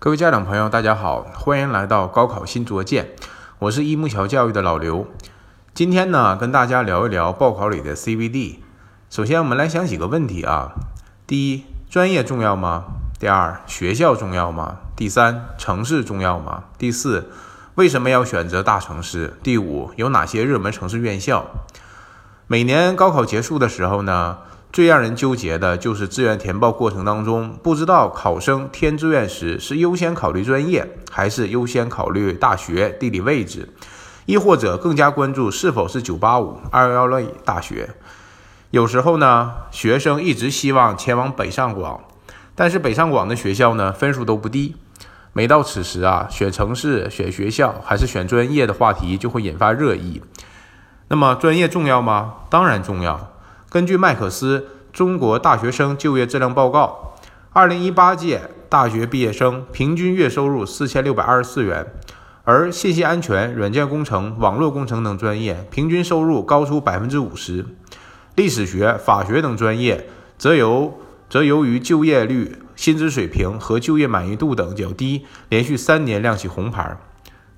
各位家长朋友，大家好，欢迎来到高考新卓见，我是一木桥教育的老刘。今天呢，跟大家聊一聊报考里的 CVD。首先，我们来想几个问题啊。第一，专业重要吗？第二，学校重要吗？第三，城市重要吗？第四，为什么要选择大城市？第五，有哪些热门城市院校？每年高考结束的时候呢？最让人纠结的就是志愿填报过程当中，不知道考生填志愿时是优先考虑专业，还是优先考虑大学地理位置，亦或者更加关注是否是985、211类大学。有时候呢，学生一直希望前往北上广，但是北上广的学校呢分数都不低。每到此时啊，选城市、选学校还是选专业的话题就会引发热议。那么，专业重要吗？当然重要。根据麦克斯《中国大学生就业质量报告》，二零一八届大学毕业生平均月收入四千六百二十四元，而信息安全、软件工程、网络工程等专业平均收入高出百分之五十，历史学、法学等专业则由则由于就业率、薪资水平和就业满意度等较低，连续三年亮起红牌。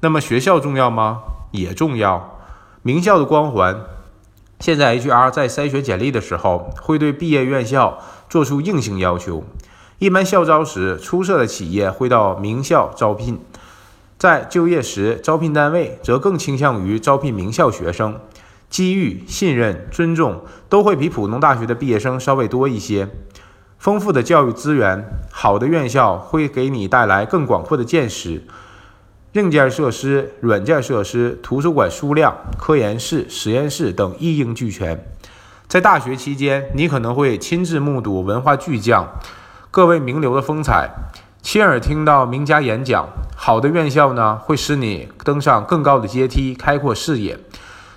那么学校重要吗？也重要，名校的光环。现在 HR 在筛选简历的时候，会对毕业院校做出硬性要求。一般校招时，出色的企业会到名校招聘；在就业时，招聘单位则更倾向于招聘名校学生。机遇、信任、尊重都会比普通大学的毕业生稍微多一些。丰富的教育资源，好的院校会给你带来更广阔的见识。硬件设施、软件设施、图书馆数量、科研室、实验室等一应俱全。在大学期间，你可能会亲自目睹文化巨匠、各位名流的风采，亲耳听到名家演讲。好的院校呢，会使你登上更高的阶梯，开阔视野，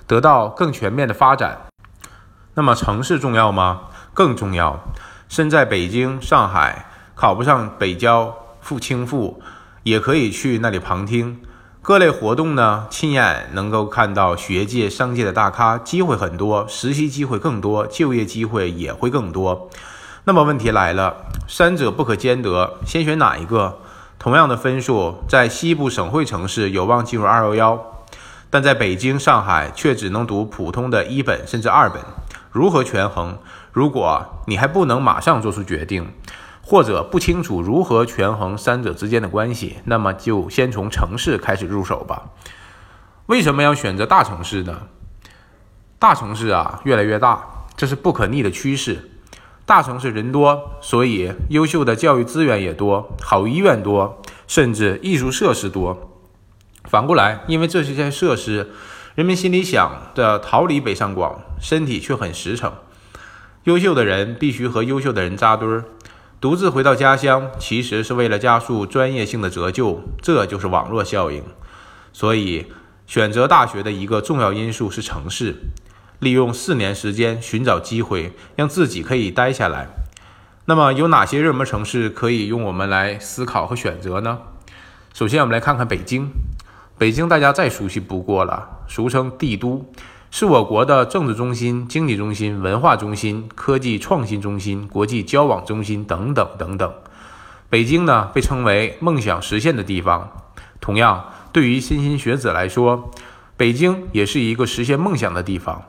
得到更全面的发展。那么，城市重要吗？更重要。身在北京、上海，考不上北交、复清复。也可以去那里旁听各类活动呢，亲眼能够看到学界、商界的大咖，机会很多，实习机会更多，就业机会也会更多。那么问题来了，三者不可兼得，先选哪一个？同样的分数，在西部省会城市有望进入二幺幺，但在北京、上海却只能读普通的一本甚至二本，如何权衡？如果你还不能马上做出决定。或者不清楚如何权衡三者之间的关系，那么就先从城市开始入手吧。为什么要选择大城市呢？大城市啊，越来越大，这是不可逆的趋势。大城市人多，所以优秀的教育资源也多，好医院多，甚至艺术设施多。反过来，因为这些设施，人们心里想着逃离北上广，身体却很实诚。优秀的人必须和优秀的人扎堆儿。独自回到家乡，其实是为了加速专业性的折旧，这就是网络效应。所以，选择大学的一个重要因素是城市。利用四年时间寻找机会，让自己可以待下来。那么，有哪些热门城市可以用我们来思考和选择呢？首先，我们来看看北京。北京大家再熟悉不过了，俗称帝都。是我国的政治中心、经济中心、文化中心、科技创新中心、国际交往中心等等等等。北京呢，被称为梦想实现的地方。同样，对于莘莘学子来说，北京也是一个实现梦想的地方。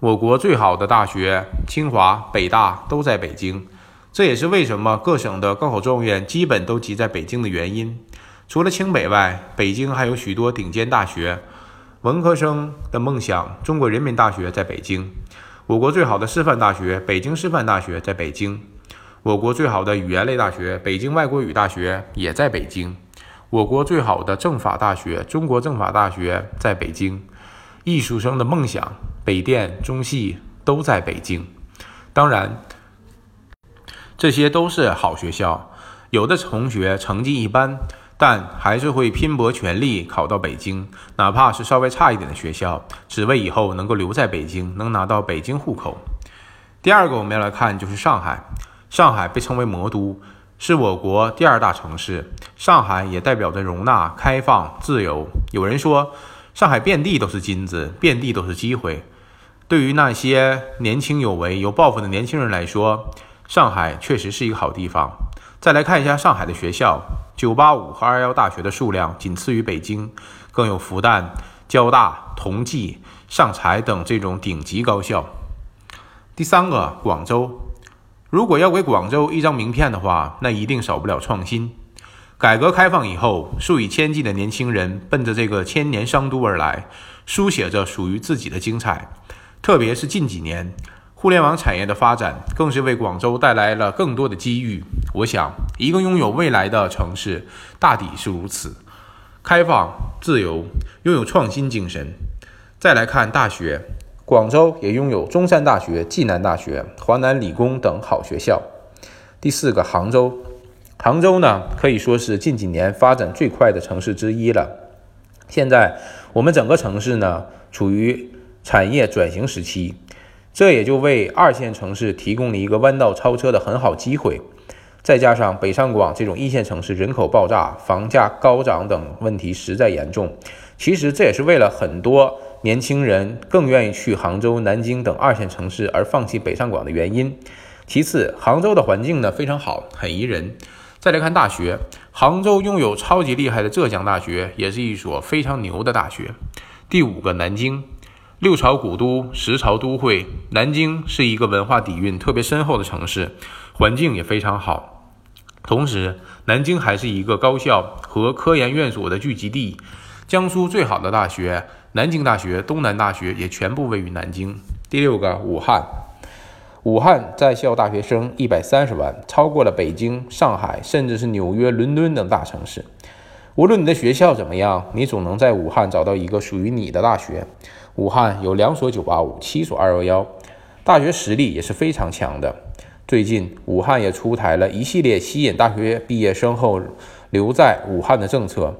我国最好的大学，清华、北大都在北京。这也是为什么各省的高考状元基本都集在北京的原因。除了清北外，北京还有许多顶尖大学。文科生的梦想，中国人民大学在北京；我国最好的师范大学，北京师范大学在北京；我国最好的语言类大学，北京外国语大学也在北京；我国最好的政法大学，中国政法大学在北京。艺术生的梦想，北电、中戏都在北京。当然，这些都是好学校。有的同学成绩一般。但还是会拼搏全力考到北京，哪怕是稍微差一点的学校，只为以后能够留在北京，能拿到北京户口。第二个我们要来看就是上海，上海被称为魔都，是我国第二大城市。上海也代表着容纳、开放、自由。有人说，上海遍地都是金子，遍地都是机会。对于那些年轻有为、有抱负的年轻人来说，上海确实是一个好地方。再来看一下上海的学校，985和211大学的数量仅次于北京，更有复旦、交大、同济、上财等这种顶级高校。第三个，广州。如果要给广州一张名片的话，那一定少不了创新。改革开放以后，数以千计的年轻人奔着这个千年商都而来，书写着属于自己的精彩。特别是近几年，互联网产业的发展，更是为广州带来了更多的机遇。我想，一个拥有未来的城市，大抵是如此：开放、自由，拥有创新精神。再来看大学。广州也拥有中山大学、暨南大学、华南理工等好学校。第四个，杭州。杭州呢，可以说是近几年发展最快的城市之一了。现在我们整个城市呢，处于产业转型时期，这也就为二线城市提供了一个弯道超车的很好机会。再加上北上广这种一线城市人口爆炸、房价高涨等问题实在严重，其实这也是为了很多。年轻人更愿意去杭州、南京等二线城市，而放弃北上广的原因。其次，杭州的环境呢非常好，很宜人。再来看大学，杭州拥有超级厉害的浙江大学，也是一所非常牛的大学。第五个，南京，六朝古都、十朝都会，南京是一个文化底蕴特别深厚的城市，环境也非常好。同时，南京还是一个高校和科研院所的聚集地，江苏最好的大学。南京大学、东南大学也全部位于南京。第六个，武汉。武汉在校大学生一百三十万，超过了北京、上海，甚至是纽约、伦敦等大城市。无论你的学校怎么样，你总能在武汉找到一个属于你的大学。武汉有两所985，七所211，大学实力也是非常强的。最近，武汉也出台了一系列吸引大学毕业生后留在武汉的政策，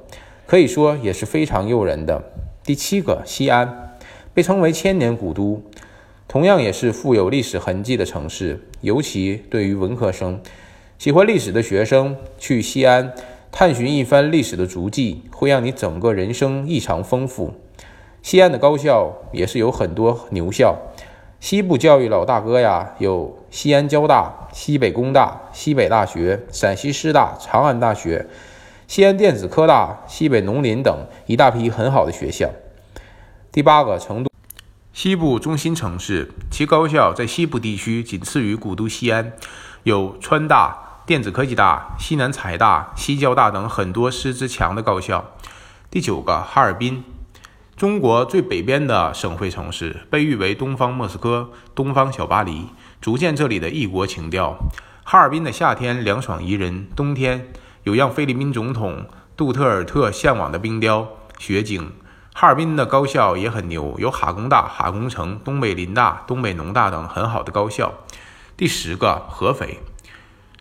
可以说也是非常诱人的。第七个，西安被称为千年古都，同样也是富有历史痕迹的城市。尤其对于文科生、喜欢历史的学生，去西安探寻一番历史的足迹，会让你整个人生异常丰富。西安的高校也是有很多牛校，西部教育老大哥呀，有西安交大、西北工大、西北大学、陕西师大、长安大学。西安电子科大、西北农林等一大批很好的学校。第八个，成都西部中心城市，其高校在西部地区仅次于古都西安，有川大、电子科技大、西南财大、西交大等很多师资强的高校。第九个，哈尔滨，中国最北边的省会城市，被誉为“东方莫斯科”“东方小巴黎”，逐渐这里的异国情调。哈尔滨的夏天凉爽宜人，冬天。有让菲律宾总统杜特尔特向往的冰雕雪景，哈尔滨的高校也很牛，有哈工大、哈工程、东北林大、东北农大等很好的高校。第十个，合肥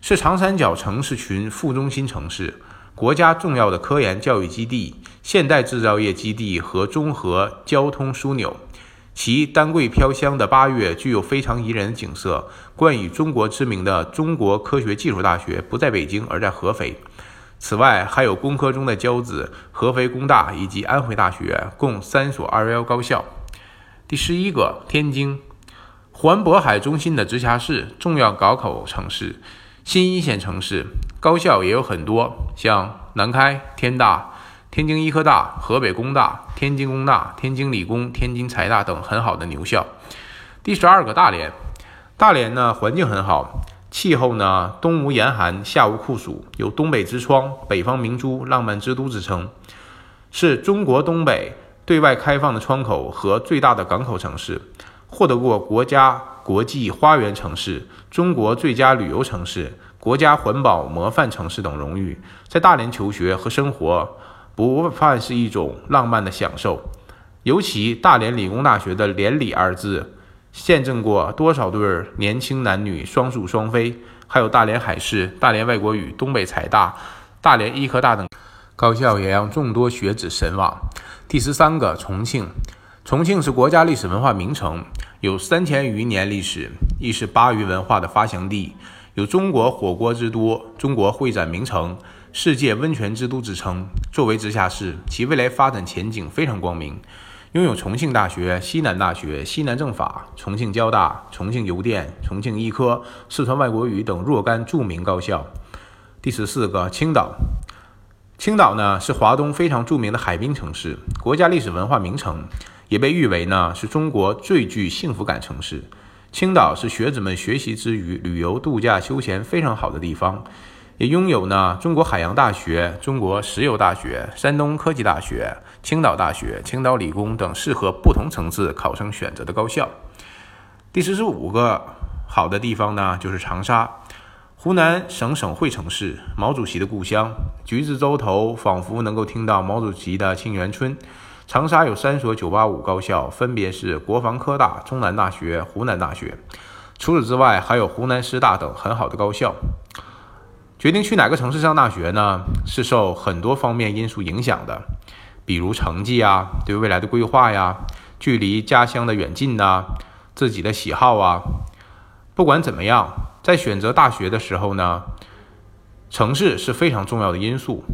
是长三角城市群副中心城市，国家重要的科研教育基地、现代制造业基地和综合交通枢纽。其丹桂飘香的八月具有非常宜人的景色。冠以中国知名的中国科学技术大学不在北京，而在合肥。此外，还有工科中的骄子合肥工大以及安徽大学，共三所二幺幺高校。第十一个，天津，环渤海中心的直辖市，重要港口城市，新一线城市，高校也有很多，像南开、天大、天津医科大、河北工大、天津工大、天津理工、天津财大等很好的牛校。第十二个，大连。大连呢，环境很好，气候呢，冬无严寒，夏无酷暑，有“东北之窗”“北方明珠”“浪漫之都”之称，是中国东北对外开放的窗口和最大的港口城市，获得过国家国际花园城市、中国最佳旅游城市、国家环保模范城市等荣誉。在大连求学和生活，不泛是一种浪漫的享受，尤其大连理工大学的“连理”二字。见证过多少对年轻男女双宿双飞？还有大连海事、大连外国语、东北财大、大连医科大等高校，也让众多学子神往。第十三个，重庆。重庆是国家历史文化名城，有三千余年历史，亦是巴渝文化的发祥地，有“中国火锅之都”、“中国会展名城”、“世界温泉之都”之称。作为直辖市，其未来发展前景非常光明。拥有重庆大学、西南大学、西南政法、重庆交大、重庆邮电、重庆医科、四川外国语等若干著名高校。第十四个，青岛。青岛呢是华东非常著名的海滨城市，国家历史文化名城，也被誉为呢是中国最具幸福感城市。青岛是学子们学习之余旅游度假休闲非常好的地方，也拥有呢中国海洋大学、中国石油大学、山东科技大学、青岛大学、青岛理工等适合不同层次考生选择的高校。第四十五个好的地方呢就是长沙。湖南省省会城市，毛主席的故乡，橘子洲头仿佛能够听到毛主席的沁园春。长沙有三所985高校，分别是国防科大、中南大学、湖南大学。除此之外，还有湖南师大等很好的高校。决定去哪个城市上大学呢？是受很多方面因素影响的，比如成绩啊、对未来的规划呀、距离家乡的远近呐、自己的喜好啊。不管怎么样。在选择大学的时候呢，城市是非常重要的因素。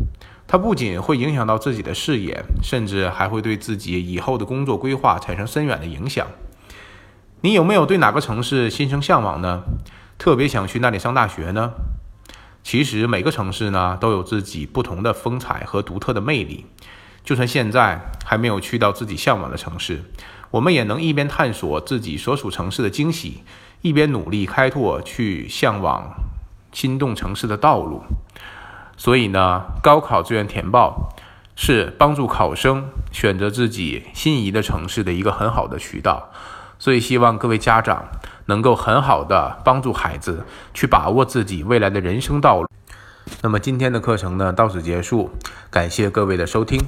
它不仅会影响到自己的视野，甚至还会对自己以后的工作规划产生深远的影响。你有没有对哪个城市心生向往呢？特别想去那里上大学呢？其实每个城市呢都有自己不同的风采和独特的魅力。就算现在还没有去到自己向往的城市，我们也能一边探索自己所属城市的惊喜。一边努力开拓去向往心动城市的道路，所以呢，高考志愿填报是帮助考生选择自己心仪的城市的一个很好的渠道。所以，希望各位家长能够很好的帮助孩子去把握自己未来的人生道路。那么，今天的课程呢，到此结束，感谢各位的收听。